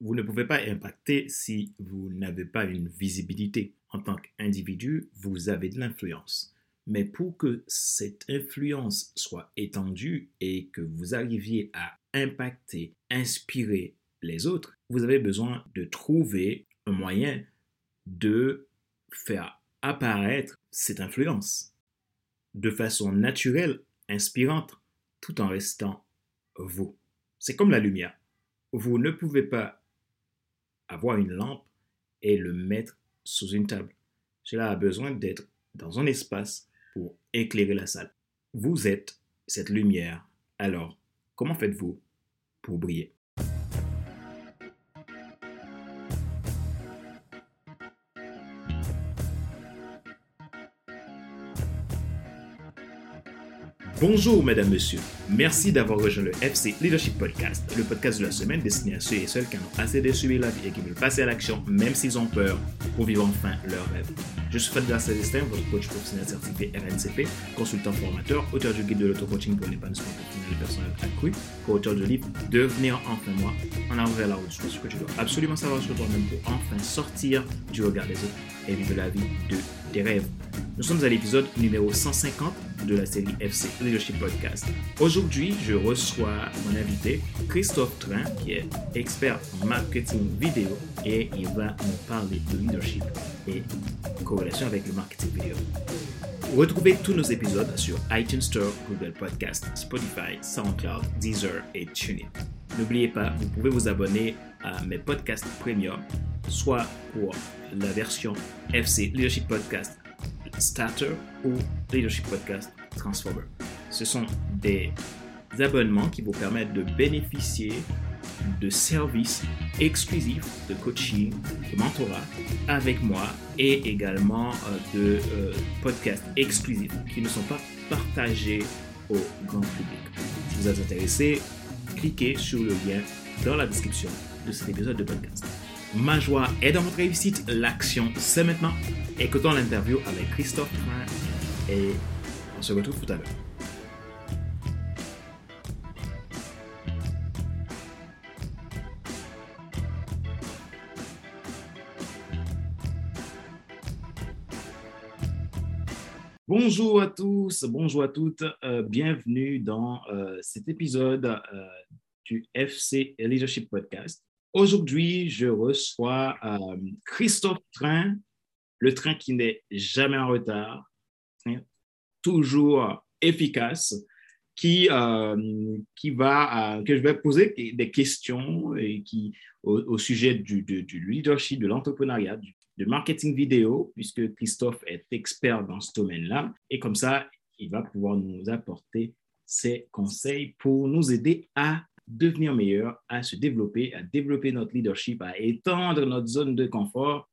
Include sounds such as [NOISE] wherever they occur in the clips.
vous ne pouvez pas impacter si vous n'avez pas une visibilité. En tant qu'individu, vous avez de l'influence. Mais pour que cette influence soit étendue et que vous arriviez à impacter, inspirer les autres, vous avez besoin de trouver un moyen de faire apparaître cette influence de façon naturelle, inspirante, tout en restant vous. C'est comme la lumière. Vous ne pouvez pas avoir une lampe et le mettre sous une table. Cela a besoin d'être dans un espace pour éclairer la salle. Vous êtes cette lumière. Alors, comment faites-vous pour briller? Bonjour, mesdames, messieurs. Merci d'avoir rejoint le FC Leadership Podcast, le podcast de la semaine destiné à ceux et celles qui en ont assez de subir la vie et qui veulent passer à l'action, même s'ils ont peur, pour vivre enfin leur rêve. Je suis Fadila Célestin, votre coach professionnel certifié RNCP, consultant formateur, auteur du guide de l'auto-coaching pour l'épanouissement professionnel et personnel accru, co-auteur du livre Devenir enfin moi, en avant vers la route. ce que tu dois absolument savoir sur toi-même pour enfin sortir du regard des autres et vivre la vie de tes rêves. Nous sommes à l'épisode numéro 150 de la série FC Leadership Podcast. Aujourd'hui, je reçois mon invité Christophe Train, qui est expert en marketing vidéo et il va nous parler de leadership et corrélation avec le marketing vidéo. Retrouvez tous nos épisodes sur iTunes Store, Google Podcast, Spotify, SoundCloud, Deezer et TuneIn. N'oubliez pas, vous pouvez vous abonner à mes podcasts premium, soit pour la version FC Leadership Podcast Starter ou Leadership Podcast Transformer. Ce sont des abonnements qui vous permettent de bénéficier de services exclusifs de coaching, de mentorat avec moi et également euh, de euh, podcasts exclusifs qui ne sont pas partagés au grand public. Si vous êtes intéressé, cliquez sur le lien dans la description de cet épisode de podcast. Ma joie est dans votre réussite. L'action, c'est maintenant. Écoutons l'interview avec Christophe et on se retrouve tout à l'heure. Bonjour à tous, bonjour à toutes, euh, bienvenue dans euh, cet épisode euh, du FC Leadership Podcast. Aujourd'hui, je reçois euh, Christophe Train, le train qui n'est jamais en retard, hein, toujours efficace, qui, euh, qui va, euh, que je vais poser des questions et qui, au, sujet du, du, leadership, de l'entrepreneuriat, du, marketing vidéo, puisque Christophe est expert dans ce domaine-là. Et comme ça, il va pouvoir nous apporter ses conseils pour nous aider à devenir meilleur, à se développer, à développer notre leadership, à étendre notre zone de confort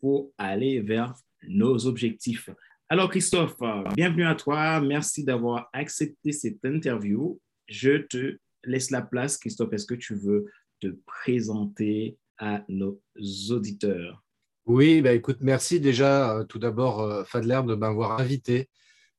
pour aller vers nos objectifs. Alors Christophe, bienvenue à toi. Merci d'avoir accepté cette interview. Je te laisse la place. Christophe, est-ce que tu veux te présenter à nos auditeurs? Oui, bah écoute, merci déjà euh, tout d'abord, euh, Fadler, de m'avoir invité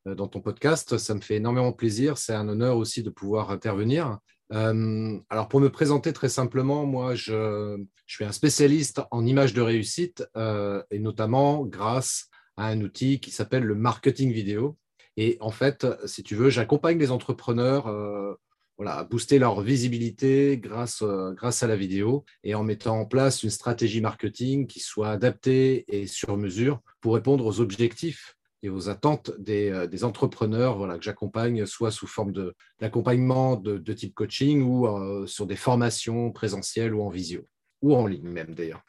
euh, dans ton podcast. Ça me fait énormément plaisir. C'est un honneur aussi de pouvoir intervenir. Euh, alors, pour me présenter très simplement, moi, je, suis un spécialiste en images de réussite euh, et notamment grâce à un outil qui s'appelle le marketing vidéo. Et en fait, si tu veux, j'accompagne les entrepreneurs euh, voilà, à booster leur visibilité grâce, grâce à la vidéo et en mettant en place une stratégie marketing qui soit adaptée et sur mesure pour répondre aux objectifs et aux attentes des, euh, des entrepreneurs voilà, que j'accompagne, soit sous forme d'accompagnement de, de, type coaching ou euh, sur des formations présentielles ou en visio, ou en ligne même d'ailleurs.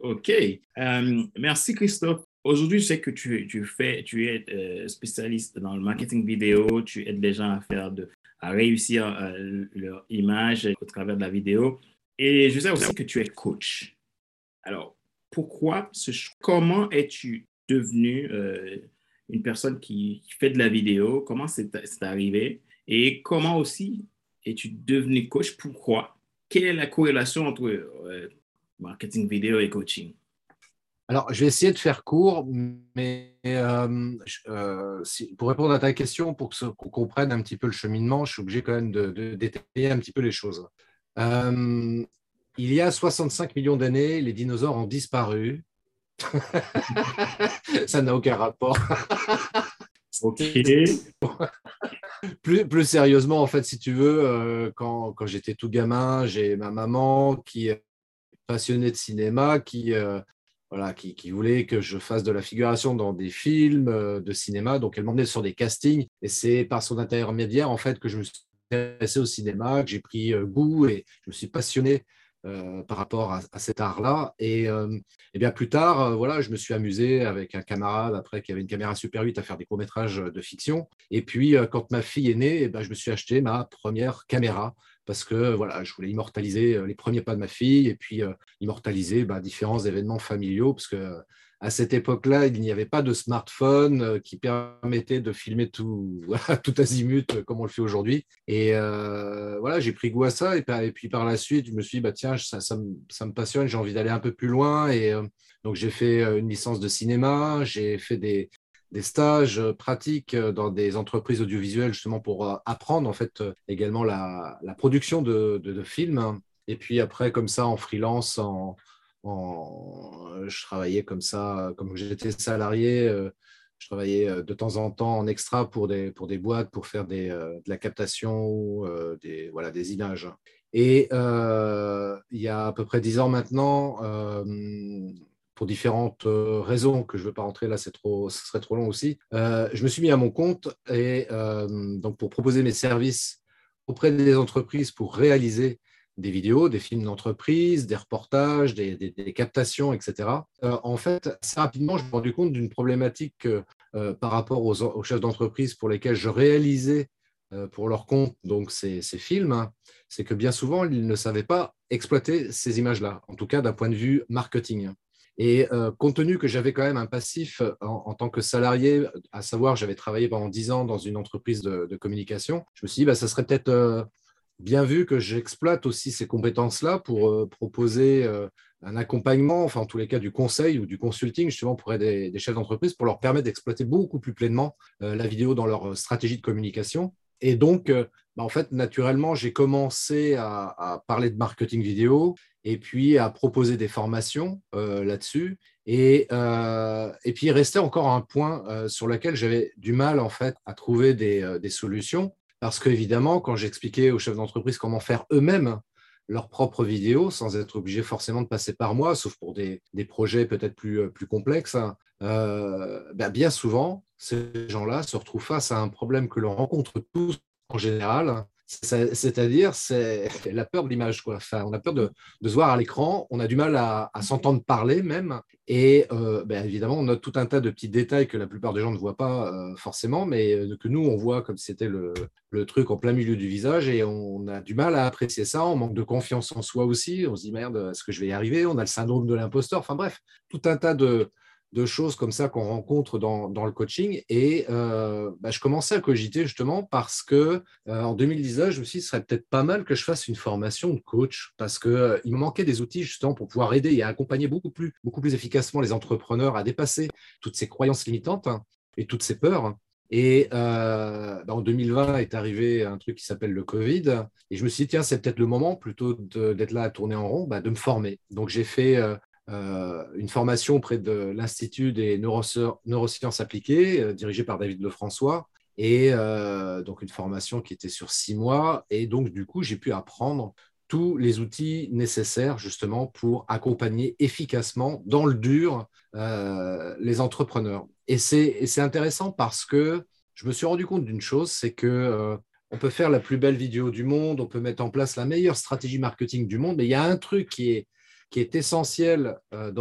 OK. Euh, merci Christophe. Aujourd'hui, je sais que tu, tu, fais, tu es spécialiste dans le marketing vidéo, tu aides les gens à, faire de, à réussir leur image au travers de la vidéo. Et je sais aussi que tu es coach. Alors, pourquoi, ce, comment es-tu devenu une personne qui, fait de la vidéo, comment c'est arrivé et comment aussi es-tu devenu coach, pourquoi, quelle est la corrélation entre euh, marketing vidéo et coaching? Alors, je vais essayer de faire court, mais euh, euh, pour répondre à ta question, pour qu'on comprenne un petit peu le cheminement, je suis obligé quand même de, détailler un petit peu les choses. Il y a 65 millions d'années, les dinosaures ont disparu. [LAUGHS] Ça n'a aucun rapport. [LAUGHS] Ok. [LAUGHS] plus, plus sérieusement, en fait, si tu veux, euh, quand, quand j'étais tout gamin, j'ai ma maman qui est passionnée de cinéma, qui, euh, voilà, qui, qui voulait que je fasse de la figuration dans des films euh, de cinéma. Donc, elle m'emmenait sur des castings. Et c'est par son intermédiaire, en fait, que je me suis intéressé au cinéma, que j'ai pris goût et je me suis passionné euh, par rapport à, cet art-là. Et, euh, et bien plus tard, euh, voilà, je me suis amusé avec un camarade après qui avait une caméra Super 8 à faire des courts-métrages de fiction. Et puis, quand ma fille est née, eh ben, je me suis acheté ma première caméra parce que voilà, je voulais immortaliser les premiers pas de ma fille et puis immortaliser bah, différents événements familiaux parce que à cette époque-là, il n'y avait pas de smartphone euh, qui permettait de filmer tout, [LAUGHS] tout azimut euh, comme on le fait aujourd'hui. Et euh, voilà, j'ai pris goût à ça. Et, puis par la suite, je me suis dit, bah, tiens, ça, ça me, passionne, j'ai envie d'aller un peu plus loin. Et donc, j'ai fait une licence de cinéma, j'ai fait des, stages pratiques dans des entreprises audiovisuelles justement pour apprendre en fait également la, production de, de- de films. Et puis après, comme ça, en freelance, en, en- je travaillais comme ça, comme j'étais salarié, euh, je travaillais euh, de temps en temps en extra pour des, pour des boîtes pour faire euh, de la captation, ou, euh, des, voilà, des images. Et euh, il y a à peu près dix ans maintenant, euh, pour différentes euh, raisons que je ne veux pas rentrer là, c'est trop, ce serait trop long aussi, euh, je me suis mis à mon compte et euh, donc pour proposer mes services auprès des entreprises pour réaliser des vidéos, des films d'entreprise, des reportages, des, captations, etc. Euh, en fait, assez rapidement, je me suis rendu compte d'une problématique euh, par rapport aux, chefs d'entreprise pour lesquels je réalisais euh, pour leur compte donc ces, films, hein, c'est que bien souvent, ils ne savaient pas exploiter ces images-là, en tout cas d'un point de vue marketing. Et euh, compte tenu que j'avais quand même un passif en, tant que salarié, à savoir, j'avais travaillé pendant 10 ans dans une entreprise de, communication, je me suis dit, bah, ça serait peut-être bien vu que j'exploite aussi ces compétences-là pour euh, proposer euh, un accompagnement, enfin en tous les cas du conseil ou du consulting justement pour des, chefs d'entreprise pour leur permettre d'exploiter beaucoup plus pleinement euh, la vidéo dans leur stratégie de communication. Et donc, bah, en fait, naturellement, j'ai commencé à, parler de marketing vidéo et puis à proposer des formations là-dessus. Et, puis, il restait encore un point sur lequel j'avais du mal en fait à trouver des solutions. Parce qu'évidemment, quand j'expliquais aux chefs d'entreprise comment faire eux-mêmes leurs propres vidéos, sans être obligés forcément de passer par moi, sauf pour des, projets peut-être plus, euh, complexes, hein, euh, ben, bien souvent, ces gens-là se retrouvent face à un problème que l'on rencontre tous en général, c'est-à-dire c'est la peur de l'image. quoi. Enfin, on a peur de, se voir à l'écran, on a du mal à, s'entendre parler même, et euh, ben, évidemment, on note tout un tas de petits détails que la plupart des gens ne voient pas euh, forcément, mais euh, que nous, on voit comme c'était le, le truc en plein milieu du visage, et on a du mal à apprécier ça, on manque de confiance en soi aussi, on se dit merde, est-ce que je vais y arriver? On a le syndrome de l'imposteur, enfin bref, tout un tas de, de choses comme ça qu'on rencontre dans, le coaching. Et euh, bah, je commençais à cogiter justement parce que euh, en 2019, je me suis dit, ce serait peut-être pas mal que je fasse une formation de coach parce qu'il euh, il me manquait des outils justement pour pouvoir aider et accompagner beaucoup plus, beaucoup plus efficacement les entrepreneurs à dépasser toutes ces croyances limitantes hein, et toutes ces peurs. Et bah, en 2020 est arrivé un truc qui s'appelle le Covid. Et je me suis dit, tiens, c'est peut-être le moment, plutôt d'être là à tourner en rond, bah, de me former. Donc j'ai fait une formation auprès de l'Institut des neurosci- neurosciences appliquées, euh, dirigé par David Lefrançois, et euh, donc une formation qui était sur six mois. Et donc, du coup, j'ai pu apprendre tous les outils nécessaires justement pour accompagner efficacement dans le dur euh, les entrepreneurs. Et c'est intéressant parce que je me suis rendu compte d'une chose, c'est que euh, on peut faire la plus belle vidéo du monde, on peut mettre en place la meilleure stratégie marketing du monde, mais il y a un truc qui est qui est essentiel euh,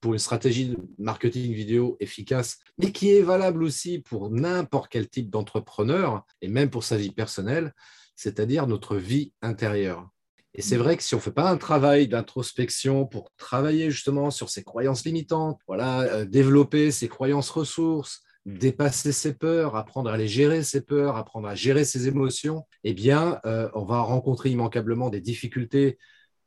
pour une stratégie de marketing vidéo efficace, mais qui est valable aussi pour n'importe quel type d'entrepreneur et même pour sa vie personnelle, c'est-à-dire notre vie intérieure. Et c'est vrai que si on ne fait pas un travail d'introspection pour travailler justement sur ses croyances limitantes, voilà, euh, développer ses croyances ressources, dépasser ses peurs, apprendre à les gérer ses peurs, apprendre à gérer ses émotions, eh bien, euh, on va rencontrer immanquablement des difficultés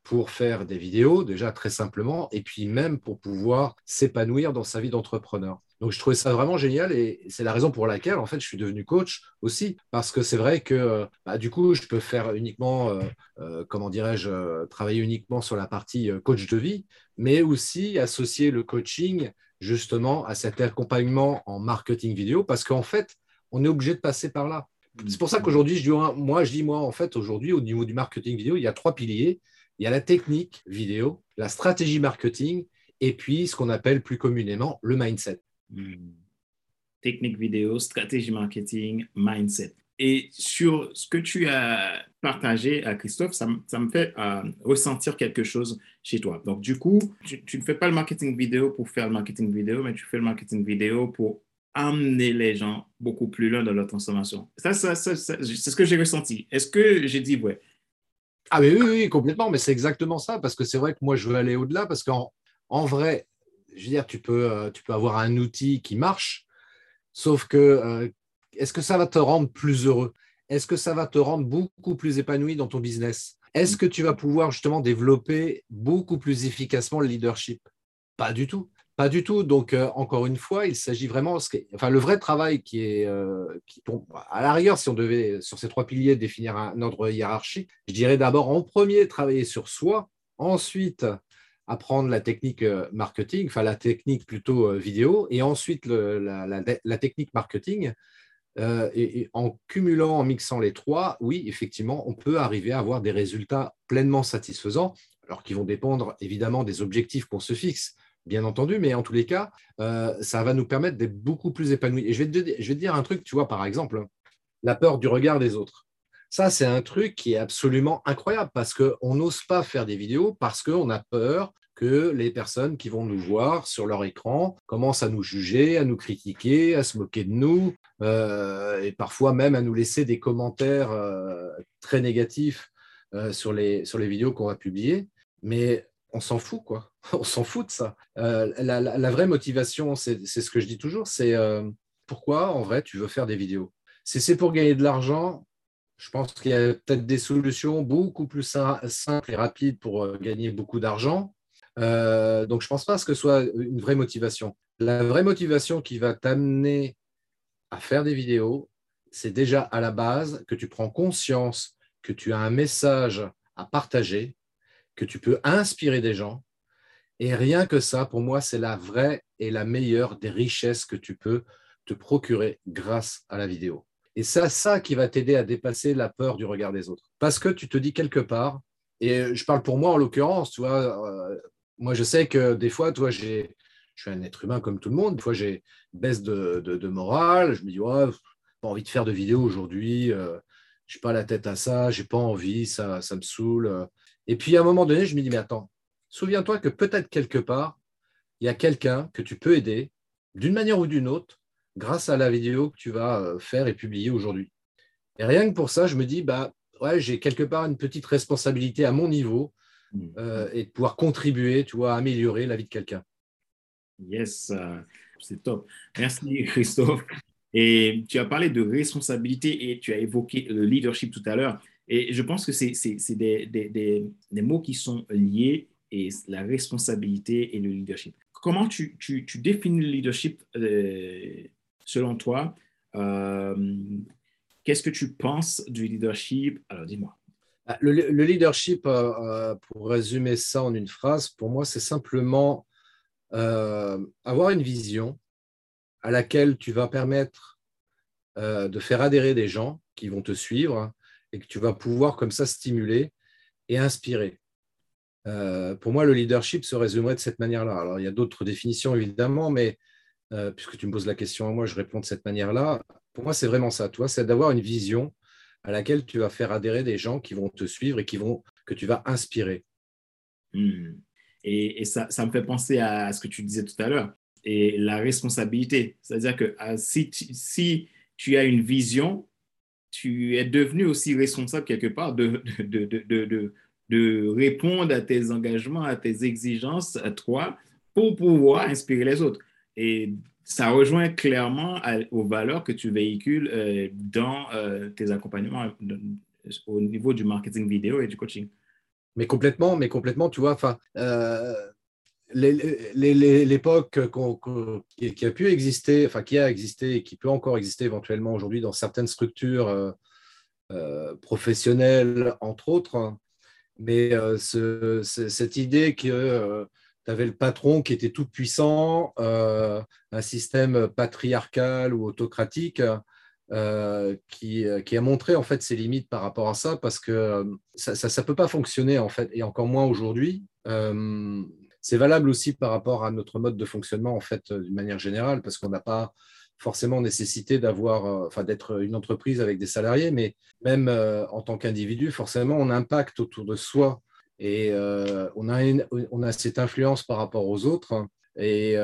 pour faire des vidéos, déjà très simplement, et puis même pour pouvoir s'épanouir dans sa vie d'entrepreneur. Donc, je trouvais ça vraiment génial et c'est la raison pour laquelle, en fait, je suis devenu coach aussi. Parce que c'est vrai que, bah, du coup, je peux faire uniquement, euh, euh, comment dirais-je, travailler uniquement sur la partie coach de vie, mais aussi associer le coaching justement à cet accompagnement en marketing vidéo parce qu'en fait, on est obligé de passer par là. C'est pour ça qu'aujourd'hui, je dis, moi, je dis, moi, en fait, aujourd'hui, au niveau du marketing vidéo, il y a trois piliers. Il y a la technique vidéo, la stratégie marketing et puis ce qu'on appelle plus communément le mindset. Hmm. Technique vidéo, stratégie marketing, mindset. Et sur ce que tu as partagé à Christophe, ça, me fait euh, ressentir quelque chose chez toi. Donc, du coup, tu, ne fais pas le marketing vidéo pour faire le marketing vidéo, mais tu fais le marketing vidéo pour amener les gens beaucoup plus loin dans leur transformation. Ça, ça, c'est ce que j'ai ressenti. Est-ce que j'ai dit, ouais, ah oui, oui, complètement, mais c'est exactement ça, parce que c'est vrai que moi, je veux aller au-delà, parce qu'en en vrai, je veux dire, tu peux, euh, tu peux avoir un outil qui marche, sauf que euh, est-ce que ça va te rendre plus heureux? Est-ce que ça va te rendre beaucoup plus épanoui dans ton business? Est-ce que tu vas pouvoir justement développer beaucoup plus efficacement le leadership? Pas du tout. Pas du tout. Donc, euh, encore une fois, il s'agit vraiment. Enfin, le vrai travail qui est. Euh, à la rigueur, si on devait, sur ces trois piliers, définir un ordre hiérarchique, je dirais d'abord en premier, travailler sur soi. Ensuite, apprendre la technique euh, marketing, enfin la technique plutôt vidéo. Et ensuite, la, technique marketing. et, en cumulant, en mixant les trois, oui, effectivement, on peut arriver à avoir des résultats pleinement satisfaisants, alors qui vont dépendre évidemment des objectifs qu'on se fixe bien entendu, mais en tous les cas, euh, ça va nous permettre d'être beaucoup plus épanouis. Et je vais, te, dire un truc, tu vois, par exemple, la peur du regard des autres. Ça, c'est un truc qui est absolument incroyable parce qu'on n'ose pas faire des vidéos parce qu'on a peur que les personnes qui vont nous voir sur leur écran commencent à nous juger, à nous critiquer, à se moquer de nous, euh, et parfois même à nous laisser des commentaires euh, très négatifs sur, les, sur les vidéos qu'on va publier. Mais on s'en fout, quoi. [LAUGHS] on s'en fout de ça. Euh, la, vraie motivation, c'est ce que je dis toujours, c'est euh, pourquoi, en vrai, tu veux faire des vidéos? Si c'est pour gagner de l'argent, je pense qu'il y a peut-être des solutions beaucoup plus simples et rapides pour euh, gagner beaucoup d'argent. donc, je pense pas que ce soit une vraie motivation. La vraie motivation qui va t'amener à faire des vidéos, c'est déjà à la base que tu prends conscience que tu as un message à partager, que tu peux inspirer des gens. Et rien que ça, pour moi, c'est la vraie et la meilleure des richesses que tu peux te procurer grâce à la vidéo. Et c'est ça qui va t'aider à dépasser la peur du regard des autres. Parce que tu te dis quelque part, et je parle pour moi en l'occurrence, tu vois, euh, moi je sais que des fois, toi, je suis un être humain comme tout le monde, des fois j'ai baisse de, morale, je me dis, ouais, pas envie de faire de vidéo aujourd'hui, euh, je n'ai pas la tête à ça, j'ai pas envie, ça, ça me saoule. Et puis à un moment donné, je me dis, mais attends, souviens-toi que peut-être quelque part, il y a quelqu'un que tu peux aider d'une manière ou d'une autre grâce à la vidéo que tu vas euh, faire et publier aujourd'hui. Et rien que pour ça, je me dis, bah, ouais, j'ai quelque part une petite responsabilité à mon niveau mmh. euh, et de pouvoir contribuer, tu vois, à améliorer la vie de quelqu'un. Yes, euh, c'est top. Merci Christophe. Et tu as parlé de responsabilité et tu as évoqué le leadership tout à l'heure. Et je pense que c'est des, mots qui sont liés et la responsabilité et le leadership. Comment tu, définis le leadership euh, selon toi euh, Qu'est-ce que tu penses du leadership? Alors dis-moi. Ah, le, le leadership, euh, pour résumer ça en une phrase, pour moi, c'est simplement avoir une vision à laquelle tu vas permettre de faire adhérer des gens qui vont te suivre et que tu vas pouvoir comme ça stimuler et inspirer. Euh, pour moi, le leadership se résumerait de cette manière-là. Alors, il y a d'autres définitions, évidemment, mais euh, puisque tu me poses la question à moi, je réponds de cette manière-là. Pour moi, c'est vraiment ça, toi, c'est d'avoir une vision à laquelle tu vas faire adhérer des gens qui vont te suivre et qui vont, que tu vas inspirer. Hmm. Et, ça, ça, me fait penser à ce que tu disais tout à l'heure, et la responsabilité. C'est-à-dire que ah, si, si tu as une vision, tu es devenu aussi responsable quelque part de, de, de, de, répondre à tes engagements, à tes exigences, à toi, pour pouvoir inspirer les autres. Et ça rejoint clairement aux valeurs que tu véhicules euh, dans euh, tes accompagnements au niveau du marketing vidéo et du coaching. Mais complètement, mais complètement, tu vois, enfin, euh, l'époque qui a pu exister, enfin qui a existé et qui peut encore exister éventuellement aujourd'hui dans certaines structures euh, euh, professionnelles, entre autres, mais cette idée que tu avais le patron qui était tout puissant, un système patriarcal ou autocratique, euh, qui, euh, qui, a montré en fait ses limites par rapport à ça parce que euh, ça ne peut pas fonctionner en fait et encore moins aujourd'hui. C'est valable aussi par rapport à notre mode de fonctionnement en fait d'une manière générale parce qu'on n'a pas forcément nécessité d'avoir, enfin d'être une entreprise avec des salariés, mais même en tant qu'individu, forcément on impacte autour de soi et on, a on a cette influence par rapport aux autres et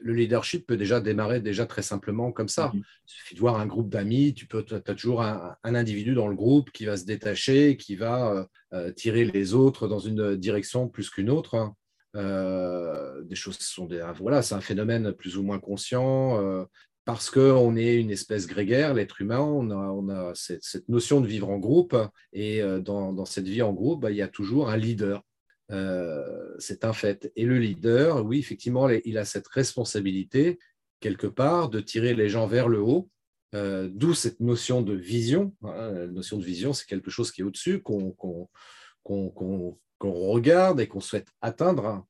le leadership peut déjà démarrer déjà très simplement comme ça. Mhm. Il suffit de voir un groupe d'amis, tu peux, as toujours un, individu dans le groupe qui va se détacher, qui va euh, euh, tirer les autres dans une direction plus qu'une autre. Euh, des choses sont des, voilà, c'est un phénomène plus ou moins conscient. parce qu'on est une espèce grégaire, l'être humain, on a, cette, notion de vivre en groupe, et dans, cette vie en groupe, bah, il y a toujours un leader. Euh, c'est un fait. Et le leader, oui, effectivement, il a cette responsabilité, quelque part, de tirer les gens vers le haut, euh, d'où cette notion de vision. Hein. La notion de vision, c'est quelque chose qui est au-dessus, qu'on regarde et qu'on souhaite atteindre.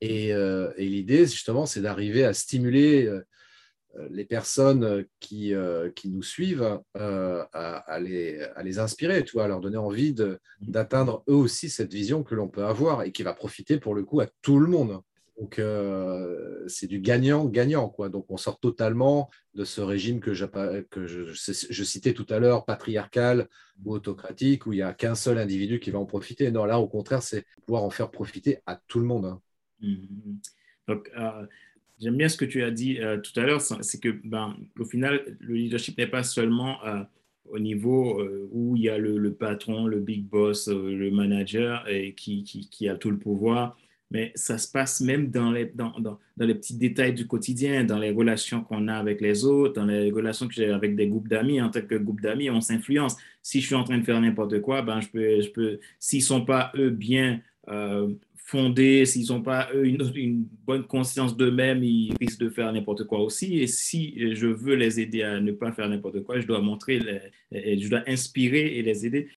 Et, euh, et l'idée, justement, c'est d'arriver à stimuler euh, les personnes qui, euh, qui nous suivent à, les, à, les, inspirer, tu vois, à leur donner envie d'atteindre eux aussi cette vision que l'on peut avoir et qui va profiter pour le coup à tout le monde. Donc, c'est du gagnant-gagnant. quoi. Donc, on sort totalement de ce régime que, je, je, citais tout à l'heure, patriarcal ou autocratique, où il n'y a qu'un seul individu qui va en profiter. Non, là, au contraire, c'est pouvoir en faire profiter à tout le monde. Hein. Mmh. Donc, J'aime bien ce que tu as dit euh, tout à l'heure, c'est que ben, au final, le leadership n'est pas seulement euh, au niveau euh, où il y a le, patron, le big boss, le manager et qui, a tout le pouvoir, mais ça se passe même dans les, dans, dans, dans les petits détails du quotidien, dans les relations qu'on a avec les autres, dans les relations que j'ai avec des groupes d'amis. En tant que groupe d'amis, on s'influence. Si je suis en train de faire n'importe quoi, ben, je peux, je peux s'ils ne sont pas, eux, bien fondés, s'ils n'ont pas une, une, bonne conscience d'eux-mêmes, ils risquent de faire n'importe quoi aussi. Et si je veux les aider à ne pas faire n'importe quoi, je dois montrer, je dois inspirer et les aider.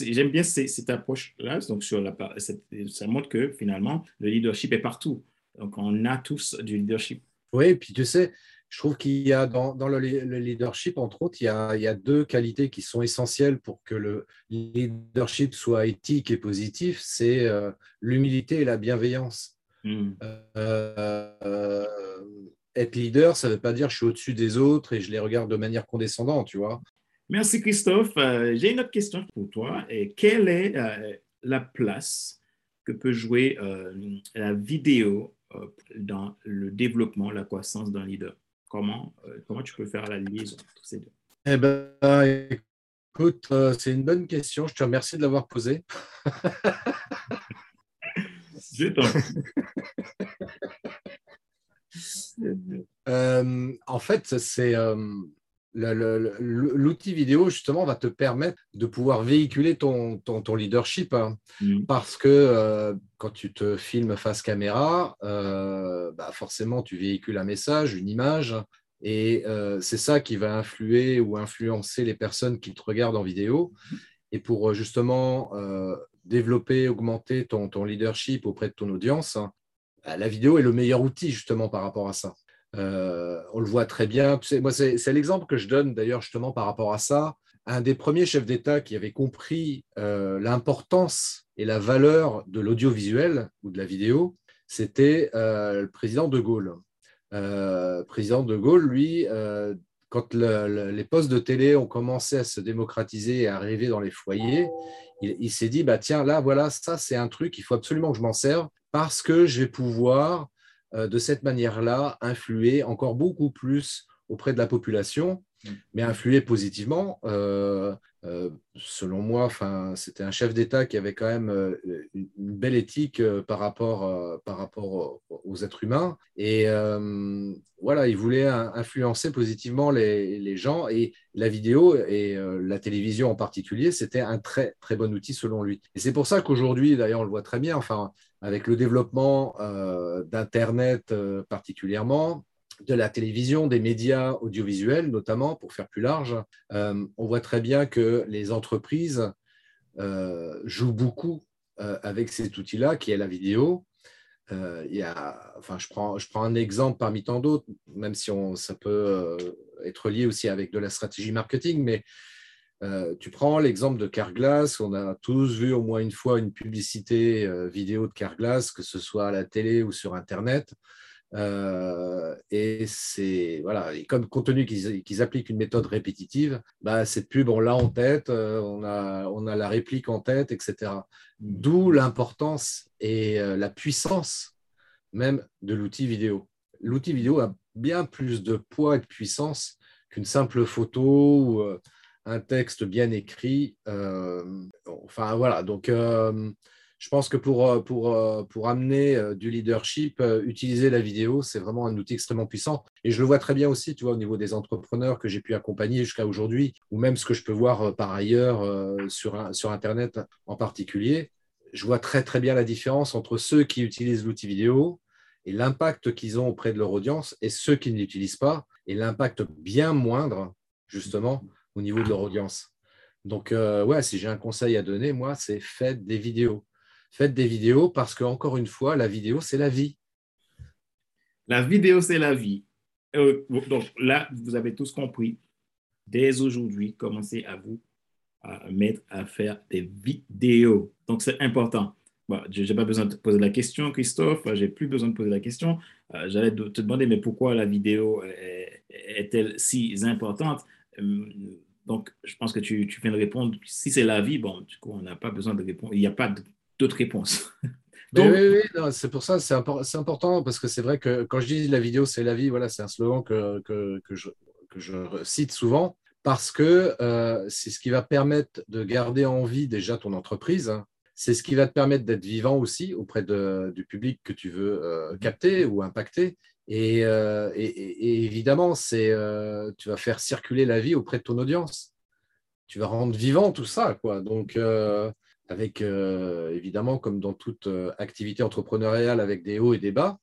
J'aime bien cette, approche-là. Donc, sur la, ça montre que finalement, le leadership est partout. Donc, on a tous du leadership. Oui, et puis tu sais, je trouve qu'il y a dans, le, leadership, entre autres, il y, a, deux qualités qui sont essentielles pour que le leadership soit éthique et positif, c'est euh, l'humilité et la bienveillance. Hmm. Euh, être leader, ça ne veut pas dire que je suis au-dessus des autres et je les regarde de manière condescendante, tu vois. Merci Christophe. Euh, j'ai une autre question pour toi. Et quelle est la place que peut jouer la vidéo dans le développement, la croissance d'un leader? Comment, euh, comment tu peux faire la liaison entre ces deux? Eh bien, écoute, euh, c'est une bonne question. Je te remercie de l'avoir posée. [LAUGHS] Je t'en euh, en fait, c'est l'outil vidéo, justement, va te permettre de pouvoir véhiculer ton, ton, leadership. Hein. Mm. Parce que euh, quand tu te filmes face caméra, euh, bah forcément, tu véhicules un message, une image. Et euh, c'est ça qui va influer ou influencer les personnes qui te regardent en vidéo. Et pour justement développer, augmenter ton, ton, leadership auprès de ton audience, bah, la vidéo est le meilleur outil justement par rapport à ça. Euh, on le voit très bien. C'est l'exemple que je donne d'ailleurs justement par rapport à ça. Un des premiers chefs d'État qui avait compris euh, l'importance et la valeur de l'audiovisuel ou de la vidéo, c'était euh, le président de Gaulle. président de Gaulle, lui, quand les postes de télé ont commencé à se démocratiser et à arriver dans les foyers, il, il s'est dit, bah, tiens, là, voilà, ça, c'est un truc, il faut absolument que je m'en serve parce que je vais pouvoir de cette manière-là, influer encore beaucoup plus auprès de la population, mm. mais influer positivement. Euh, euh, selon moi, c'était un chef d'État qui avait quand même euh, une belle éthique euh, par rapport, par rapport aux êtres humains. Et voilà, il voulait influencer positivement les, les, gens. Et la vidéo et la télévision en particulier, c'était un très, très bon outil selon lui. Et c'est pour ça qu'aujourd'hui, d'ailleurs, on le voit très bien, enfin, avec le développement d'Internet particulièrement, de la télévision, des médias audiovisuels notamment, pour faire plus large, euh, on voit très bien que les entreprises euh, jouent beaucoup euh, avec cet outil-là, qui est la vidéo. Il y a, enfin, je, prends, je prends un exemple parmi tant d'autres, même si on, ça peut être lié aussi avec de la stratégie marketing, mais tu prends l'exemple de Carglass, on a tous vu au moins une fois une publicité vidéo de Carglass, que ce soit à la télé ou sur Internet. Euh, et c'est voilà, comme compte tenu qu'ils appliquent une méthode répétitive, bah, cette pub on l'a en tête, euh, on a, on a la réplique en tête, etc. D'où l'importance et euh, la puissance même de l'outil vidéo. L'outil vidéo a bien plus de poids et de puissance qu'une simple photo ou un texte bien écrit. enfin voilà, donc je pense que pour, euh, pour, euh, pour amener euh, du leadership, utiliser la vidéo, c'est vraiment un outil extrêmement puissant. Et je le vois très bien aussi, tu vois, au niveau des entrepreneurs que j'ai pu accompagner jusqu'à aujourd'hui, ou même ce que je peux voir par ailleurs sur, sur Internet en particulier. Je vois très, très bien la différence entre ceux qui utilisent l'outil vidéo et l'impact qu'ils ont auprès de leur audience et ceux qui ne l'utilisent pas et l'impact bien moindre, justement, au niveau de leur audience. Donc, ouais, si j'ai un conseil à donner, moi, c'est faites des vidéos faites des vidéos parce que, encore une fois, la vidéo, c'est la vie. La vidéo, c'est la vie. Euh, donc là, vous avez tous compris. Dès aujourd'hui, commencez à vous mettre à faire des vidéos. Donc, c'est important. je n'ai pas besoin de poser la question, Christophe. Je n'ai plus besoin de poser la question. Euh, j'allais te demander, mais pourquoi la vidéo est-elle si importante? Euh, donc, je pense que tu, tu viens de répondre. Si c'est la vie, bon, du coup, on n'a pas besoin de répondre. Il n'y a pas de d'autres réponses. [LAUGHS] oui, oui, c'est pour ça, c'est important parce que c'est vrai que quand je dis la vidéo, c'est la vie, voilà, c'est un slogan que, que, que, je, que, je, cite souvent parce que euh, c'est ce qui va permettre de garder en vie déjà ton entreprise. Hein. C'est ce qui va te permettre d'être vivant aussi auprès de, du public que tu veux euh, capter ou impacter. Et, euh, et, évidemment, c'est, tu vas faire circuler la vie auprès de ton audience. Tu vas rendre vivant tout ça. Quoi. Donc, avec euh, évidemment, comme dans toute euh, activité entrepreneuriale, avec des hauts et des bas.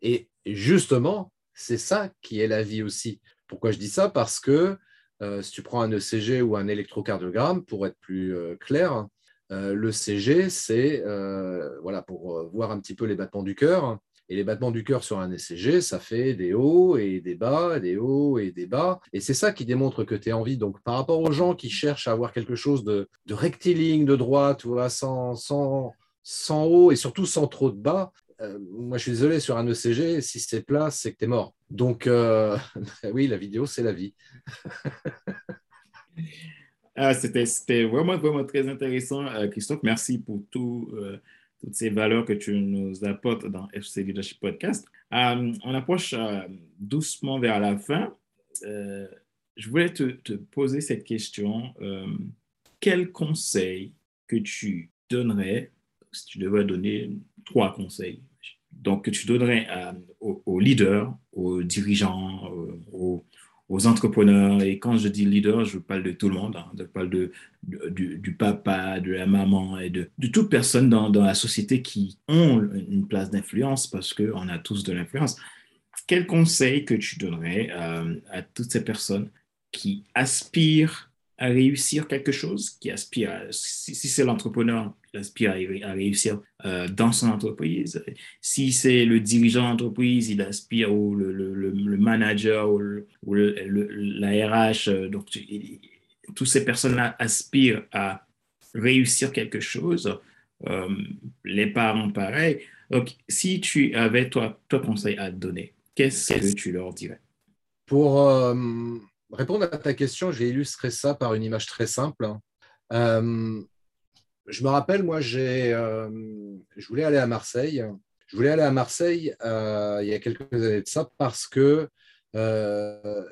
Et justement, c'est ça qui est la vie aussi. Pourquoi je dis ça? Parce que euh, si tu prends un ECG ou un électrocardiogramme, pour être plus clair, le CG, c'est voilà, pour voir un petit peu les battements du cœur. Et les battements du cœur sur un ECG, ça fait des hauts et des bas, des hauts et des bas. Et c'est ça qui démontre que tu es en vie. Donc, par rapport aux gens qui cherchent à avoir quelque chose de, rectiligne, de droite, tu vois, sans, sans, sans haut et surtout sans trop de bas, euh, moi, je suis désolé, sur un ECG, si c'est plat, c'est que tu es mort. Donc, euh, [LAUGHS] oui, la vidéo, c'est la vie. [LAUGHS] ah, C'était vraiment, vraiment très intéressant, euh, Christophe. Merci pour tout toutes ces valeurs que tu nous apportes dans FC Leadership Podcast. Euh, on approche euh, doucement vers la fin. Euh, je voulais te, poser cette question. quel conseil que tu donnerais, si tu devrais donner trois conseils, donc que tu donnerais aux, leaders, aux dirigeants, aux, aux entrepreneurs. Et quand je dis leader, je parle de tout le monde. Hein. Je parle de, du, papa, de la maman et de, de toute personne dans, dans, la société qui ont une place d'influence parce qu'on a tous de l'influence. Quel conseil que tu donnerais euh, à toutes ces personnes qui aspirent à réussir quelque chose, qui aspire, à, si, c'est l'entrepreneur, qui aspire à, réussir euh, dans son entreprise. Si c'est le dirigeant d'entreprise, il aspire ou le, le, le manager ou, ou la RH. Euh, donc, toutes ces personnes-là aspirent à réussir quelque chose. Euh, les parents, pareil. Donc, si tu avais, toi, toi conseil à donner, qu'est-ce que tu leur dirais? Pour répondre à ta question, je vais illustrer ça par une image très simple. Euh, je me rappelle, moi, j'ai, euh, je voulais aller à Marseille. Je voulais aller à Marseille euh, il y a quelques années de ça parce que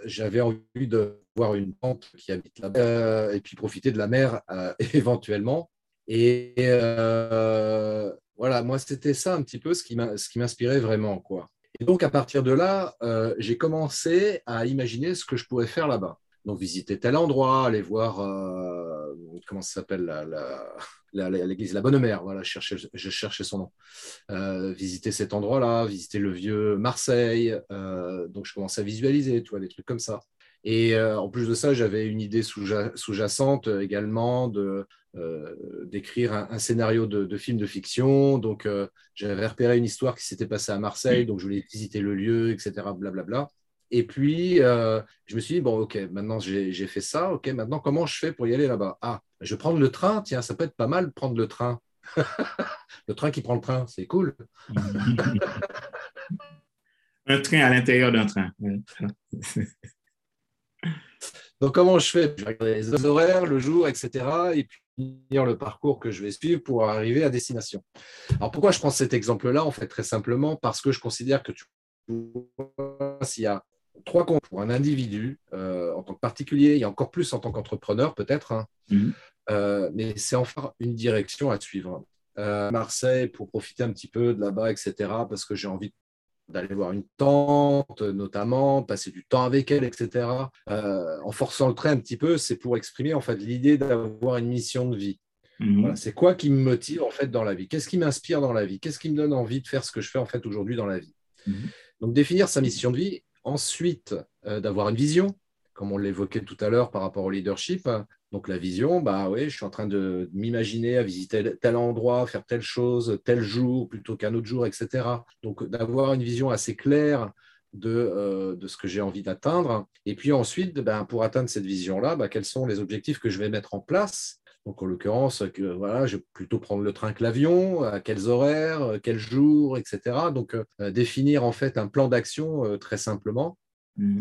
j'avais envie de voir une tante qui habite là-bas et puis profiter de la mer [LAUGHS] éventuellement. Et voilà, moi, c'était ça un petit peu ce qui m'inspirait vraiment. Quoi. Et donc, à partir de là, j'ai commencé à imaginer ce que je pourrais faire là-bas. Donc, visiter tel endroit, aller voir, comment ça s'appelle, l'église la, Bonne Mère, voilà, je cherchais, son nom. Euh, visiter cet endroit-là, visiter le vieux Marseille. Euh, donc, je commençais à visualiser, tu vois, des trucs comme ça. Et euh, en plus de ça, j'avais une idée sous-jacente également de d'écrire un, scénario de, de, film de fiction. Donc, j'avais repéré une histoire qui s'était passée à Marseille, donc je voulais visiter le lieu, etc. Blablabla. Bla, bla. Et puis, euh, je me suis dit, bon, OK, maintenant j'ai fait ça. OK, maintenant, comment je fais pour y aller là-bas? Ah, je vais prendre le train. Tiens, ça peut être pas mal prendre le train. [LAUGHS] le train qui prend le train, c'est cool. [LAUGHS] un train à l'intérieur d'un train. [LAUGHS] Donc, comment je fais? Je vais regarder les horaires, le jour, etc. Et puis, le parcours que je vais suivre pour arriver à destination. Alors, pourquoi je prends cet exemple-là En fait, très simplement? Parce que je considère que tu s'il y a trois comptes pour un individu euh, en tant que particulier et encore plus en tant qu'entrepreneur peut-être, hein. mhm. euh, mais c'est enfin une direction à suivre. Euh, Marseille pour profiter un petit peu de là-bas, etc., parce que j'ai envie d'aller voir une tante, notamment, passer du temps avec elle, etc. en forçant le trait un petit peu, c'est pour exprimer en fait l'idée d'avoir une mission de vie. Mhm. c'est quoi qui me motive en fait dans la vie? Qu'est-ce qui m'inspire dans la vie? Qu'est-ce qui me donne envie de faire ce que je fais en fait aujourd'hui dans la vie? Mhm. Donc définir sa mission de vie Ensuite, euh, d'avoir une vision, comme on l'évoquait tout à l'heure par rapport au leadership. Donc la vision, bah oui, je suis en train de m'imaginer à visiter tel endroit, faire telle chose, tel jour plutôt qu'un autre jour, etc. Donc d'avoir une vision assez claire de, euh, de ce que j'ai envie d'atteindre. Et puis ensuite, ben, pour atteindre cette vision-là, ben, quels sont les objectifs que je vais mettre en place? Donc, en l'occurrence, voilà, je vais plutôt prendre le train que l'avion, à quels horaires, quels jours, etc. Donc, euh, définir en fait un plan d'action euh, très simplement mmh.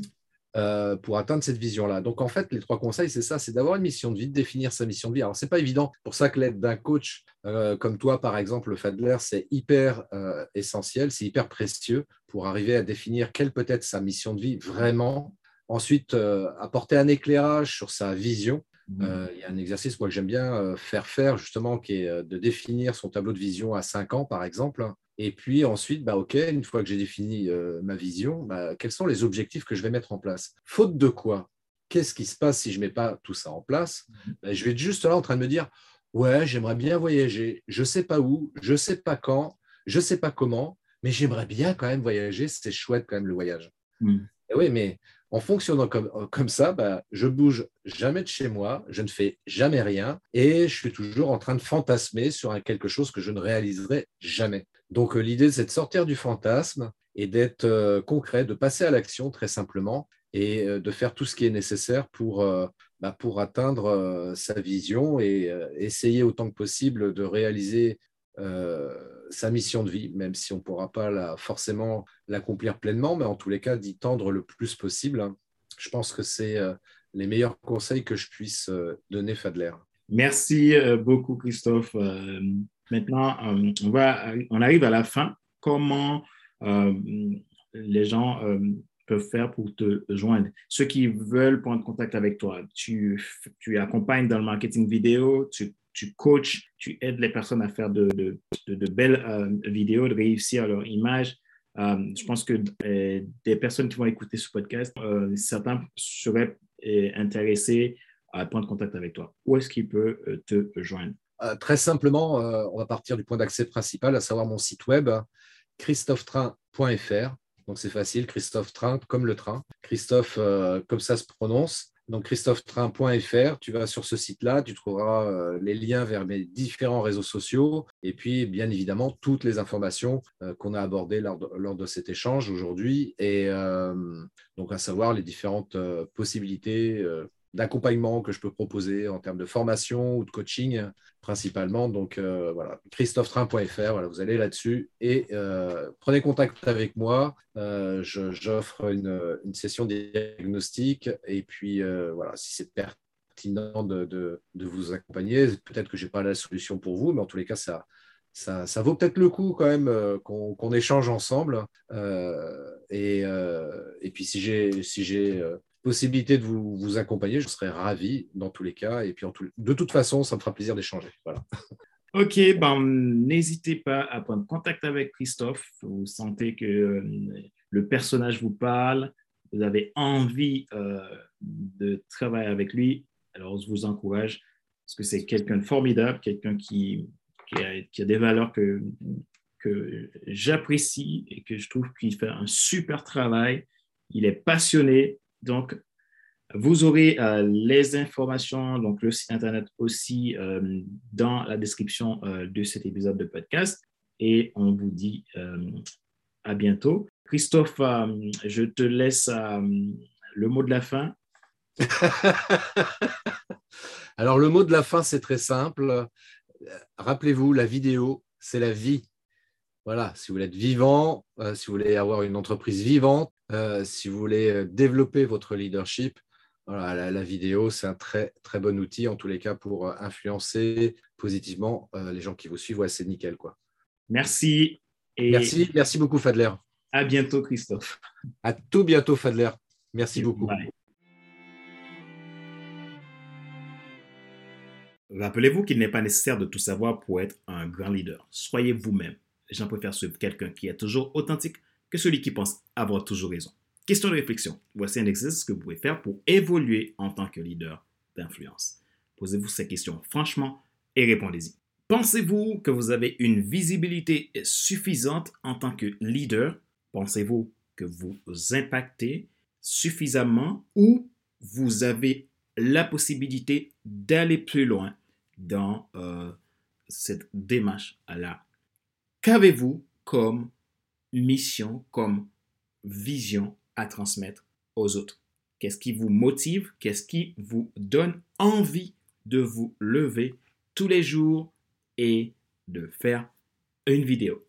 Euh, pour atteindre cette vision-là. Donc, en fait, les trois conseils, c'est ça c'est d'avoir une mission de vie, de définir sa mission de vie. Alors, ce n'est pas évident. pour ça que l'aide d'un coach comme toi, par exemple, le Fadler, c'est hyper essentiel, c'est hyper précieux pour arriver à définir quelle peut être sa mission de vie vraiment. Ensuite, apporter un éclairage sur sa vision Mmh. Euh, il y a un exercice moi, que j'aime bien euh, faire faire, justement, qui est euh, de définir son tableau de vision à 5 ans, par exemple. Et puis ensuite, bah, OK, une fois que j'ai défini ma vision, bah, quels sont les objectifs que je vais mettre en place? Faute de quoi? Qu'est-ce qui se passe si je ne mets pas tout ça en place? Mmh. bah, Je vais être juste là en train de me dire, ouais, j'aimerais bien voyager, je ne sais pas où, je ne sais pas quand, je ne sais pas comment, mais j'aimerais bien quand même voyager, c'est chouette quand même le voyage. Mmh. oui, mais en fonctionnant comme, euh, comme ça, bah, je bouge jamais de chez moi, je ne fais jamais rien et je suis toujours en train de fantasmer sur quelque chose que je ne réaliserai jamais. Donc euh, l'idée, c'est de sortir du fantasme et d'être euh, concret, de passer à l'action très simplement et de faire tout ce qui est nécessaire pour, bah, pour atteindre sa vision et essayer autant que possible de réaliser sa mission de vie, même si on ne pourra pas forcément l'accomplir pleinement, mais en tous les cas d'y tendre le plus possible. Hein. Je pense que c'est euh, les meilleurs conseils que je puisse euh, donner, Fadler. Merci euh, beaucoup, Christophe. Maintenant, on, va, on arrive à la fin. Comment les gens peuvent faire pour te joindre? Ceux qui veulent prendre contact avec toi, tu, tu accompagnes dans le marketing vidéo, tu tu coaches, tu aides les personnes à faire de, belles euh, vidéos, de réussir leur image. Euh, je pense que euh, des personnes qui vont écouter ce podcast, certains seraient intéressés à prendre contact avec toi. Où est-ce qu'ils peuvent te joindre? Très simplement, on va partir du point d'accès principal, à savoir mon site web, christophetrain.fr. Donc c'est facile, Christophe Train comme le train. Christophe, comme ça se prononce donc christophetrain.fr, tu vas sur ce site-là, tu trouveras euh, les liens vers mes différents réseaux sociaux et puis bien évidemment toutes les informations euh, qu'on a abordées lors de, cet échange aujourd'hui et euh, donc à savoir les différentes possibilités d'accompagnement que je peux proposer en termes de formation ou de coaching principalement. Donc euh, voilà, christophetrain.fr, voilà, vous allez là-dessus et euh, prenez contact avec moi. Euh, j'offre une, une, session diagnostic et puis voilà, si c'est pertinent de, de, vous accompagner, peut-être que je n'ai pas la solution pour vous, mais en tous les cas, ça, ça, ça vaut peut-être le coup quand même qu'on échange ensemble. Et, et puis, si j'ai si possibilité de vous, vous, accompagner, je serais ravi dans tous les cas. Et puis, en tout, de toute façon, ça me fera plaisir d'échanger. Voilà. [LAUGHS] Ok, ben, n'hésitez pas à prendre contact avec Christophe. Vous sentez que le personnage vous parle, vous avez envie de travailler avec lui, alors je vous encourage parce que c'est quelqu'un de formidable, quelqu'un qui, qui a, des valeurs que, que j'apprécie et que je trouve qu'il fait un super travail. Il est passionné. Donc, vous aurez euh, les informations, donc le site Internet aussi euh, dans la description euh, de cet épisode de podcast. Et on vous dit à bientôt. Christophe, je te laisse le mot de la fin. [LAUGHS] Alors, le mot de la fin, c'est très simple. Rappelez-vous, la vidéo, c'est la vie. Voilà, si vous voulez être vivant, euh, si vous voulez avoir une entreprise vivante, euh, si vous voulez euh, développer votre leadership, voilà, la, vidéo, c'est un très, très bon outil, en tous les cas, pour influencer positivement les gens qui vous suivent. Ouais, c'est nickel. Quoi. Merci. Et merci, merci beaucoup, Fadler. À bientôt, Christophe. À tout bientôt, Fadler. Merci beaucoup. Rappelez-vous qu'il n'est pas nécessaire de tout savoir pour être un grand leader. Soyez vous-même. Les gens préfèrent suivre quelqu'un qui est toujours authentique que celui qui pense avoir toujours raison. Question de réflexion. Voici un exercice que vous pouvez faire pour évoluer en tant que leader d'influence. Posez-vous ces questions franchement et répondez-y. Pensez-vous que vous avez une visibilité suffisante en tant que leader? Pensez-vous que vous impactez suffisamment ou vous avez la possibilité d'aller plus loin dans euh, cette démarche-là. Qu'avez-vous comme mission, comme vision à transmettre aux autres? Qu'est-ce qui vous motive? Qu'est-ce qui vous donne envie de vous lever tous les jours et de faire une vidéo?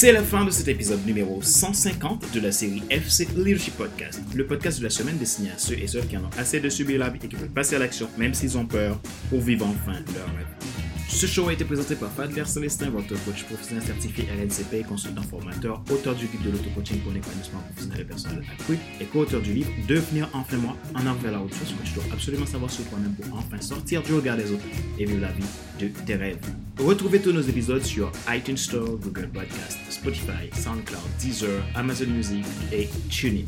C'est la fin de cet épisode numéro 150 de la série FC Leadership Podcast, le podcast de la semaine destiné à ceux et celles qui en ont assez de subir la vie et qui veulent passer à l'action même s'ils ont peur pour vivre enfin leur rêve. Ce show a été présenté par Fadler Célestin, votre coach professionnel certifié RNCP, consultant formateur, auteur du guide de l'auto-coaching pour l'épanouissement professionnel et personnel accru et co-auteur du livre Devenir enfin moi en avant vers la route. Je dois absolument savoir sur toi-même pour enfin sortir du regard des autres et vivre la vie de tes rêves. Retrouvez tous nos épisodes sur iTunes Store, Google Podcast, Spotify, SoundCloud, Deezer, Amazon Music et TuneIn.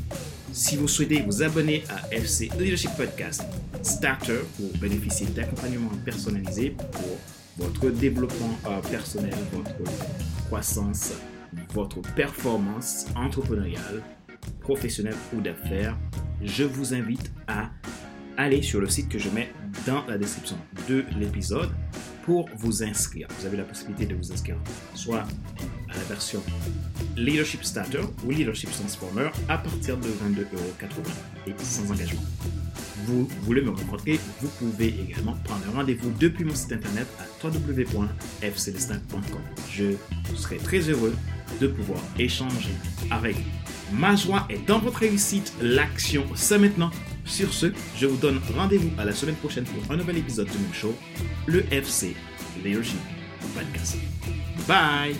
Si vous souhaitez vous abonner à FC Leadership Podcast Starter pour bénéficier d'accompagnement personnalisé pour votre développement euh, personnel, votre croissance, votre performance entrepreneuriale, professionnelle ou d'affaires, je vous invite à aller sur le site que je mets dans la description de l'épisode pour vous inscrire. Vous avez la possibilité de vous inscrire soit à la version Leadership Starter ou Leadership Transformer à partir de 22,80€ et sans engagement. Vous voulez me rencontrer, vous pouvez également prendre rendez-vous depuis mon site internet à www.fcelestin.com. Je serai très heureux de pouvoir échanger avec vous. Ma joie est dans votre réussite, l'action c'est maintenant. Sur ce, je vous donne rendez-vous à la semaine prochaine pour un nouvel épisode de mon show, le FC Leadership Podcast. Bye